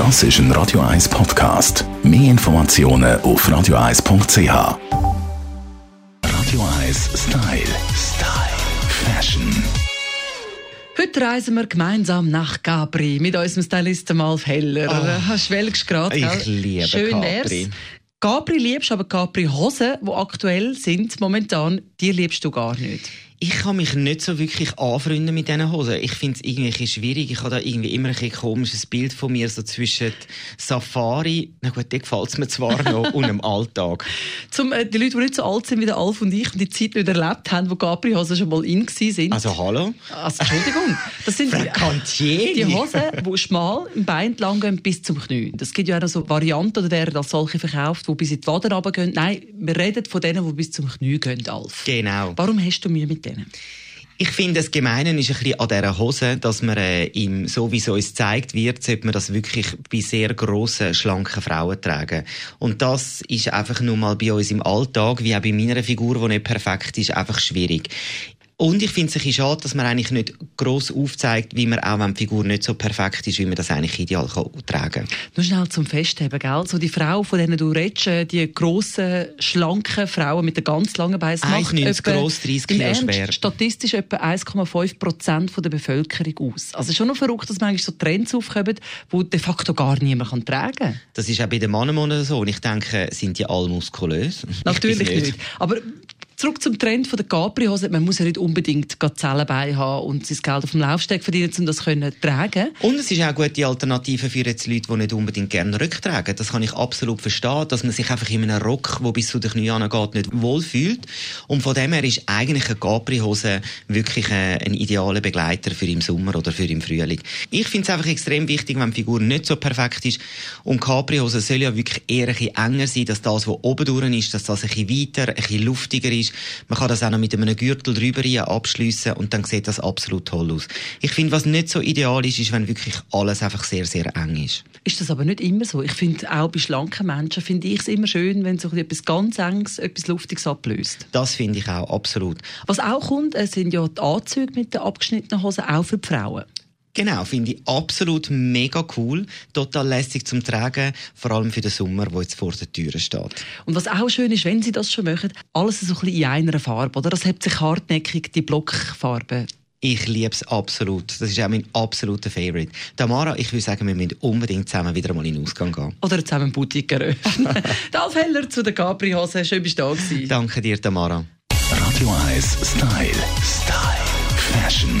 Das ist ein Radio 1 Podcast. Mehr Informationen auf radio1.ch. Radio 1 Style. Style. Fashion. Heute reisen wir gemeinsam nach Capri mit unserem Stylisten Malf Heller. Oh, Hast du gerade? Ich liebe Schön Capri. Wär's. Capri liebst, aber Capri Hosen, die aktuell sind momentan, die liebst du gar nicht ich kann mich nicht so wirklich anfreunden mit diesen Hosen. Ich finde es irgendwie schwierig. Ich habe da irgendwie immer ein komisches Bild von mir, so zwischen Safari, na gut, der gefällt es mir zwar noch, und dem Alltag. Zum, äh, die Leute, die nicht so alt sind wie der Alf und ich und die Zeit nicht erlebt haben, wo Capri-Hosen schon mal in sind. Also hallo? Also Entschuldigung. Das sind die, die Hosen, die schmal im Bein lang gehen bis zum Knie. Es gibt ja auch so Varianten, oder werden als solche verkauft, die bis in die Waden runtergehen. Nein, wir reden von denen, die bis zum Knie gehen, Alf. Genau. Warum hast du Mühe mit denen? Denen? Ich finde, das Gemeine ist ein bisschen an dieser Hose, dass man äh, im, so wie es uns gezeigt wird, sollte man das wirklich bei sehr grossen, schlanken Frauen tragen. Und das ist einfach nur mal bei uns im Alltag, wie auch bei meiner Figur, die nicht perfekt ist, einfach schwierig. Und ich finde es ein bisschen schade, dass man eigentlich nicht gross aufzeigt, wie man auch, wenn die Figur nicht so perfekt ist, wie man das eigentlich ideal kann tragen kann. Nur schnell zum Festheben, gell? So die Frau, von denen du redest, äh, die grossen, schlanken Frauen mit den ganz langen Beinen, 1,90 gross, 30 Kilo schwer. statistisch etwa 1,5 Prozent der Bevölkerung aus. Also schon noch verrückt, dass manchmal so Trends aufkommen, die de facto gar niemand kann tragen kann. Das ist auch bei den Männern so. Und ich denke, sind die all muskulös? Natürlich nicht. nicht. Aber Zurück zum Trend von der Capri-Hose. Man muss ja nicht unbedingt Zellen bei haben und sein Geld auf dem Laufsteg verdienen, um das zu tragen. Und es ist auch eine gute Alternative für jetzt Leute, die nicht unbedingt gerne Rück tragen. Das kann ich absolut verstehen, dass man sich einfach in einem Rock, der bis zu den Knien geht, nicht wohlfühlt. Und von dem her ist eigentlich eine Capri-Hose wirklich ein idealer Begleiter für im Sommer oder für im Frühling. Ich finde es einfach extrem wichtig, wenn die Figur nicht so perfekt ist. Und Capri-Hose soll ja wirklich eher ein bisschen enger sein, dass das, was oben durch ist, dass das ein bisschen weiter, ein bisschen luftiger ist ist. Man kann das auch noch mit einem Gürtel drüber abschließen und dann sieht das absolut toll aus. Ich finde, was nicht so ideal ist, ist, wenn wirklich alles einfach sehr, sehr eng ist. Ist das aber nicht immer so? Ich finde, auch bei schlanken Menschen finde ich es immer schön, wenn so etwas ganz Enges, etwas Luftiges ablöst. Das finde ich auch, absolut. Was auch kommt, sind ja die Anzüge mit den abgeschnittenen Hosen, auch für die Frauen. Genau, finde ich absolut mega cool, total lässig zum Tragen, vor allem für den Sommer, wo jetzt vor der Tür steht. Und was auch schön ist, wenn Sie das schon machen, alles so ein bisschen in einer Farbe, oder? Das hebt sich hartnäckig die Blockfarbe. Ich liebe es absolut. Das ist auch mein absoluter Favorite. Tamara, ich würde sagen, wir müssen unbedingt zusammen wieder mal in den Ausgang gehen. Oder zusammen einen Boutique eröffnen. Dalf Heller zu der Capri-Hose. Schön, bist du da gewesen. Danke dir, Tamara. Radio 1 Style. Style. Fashion.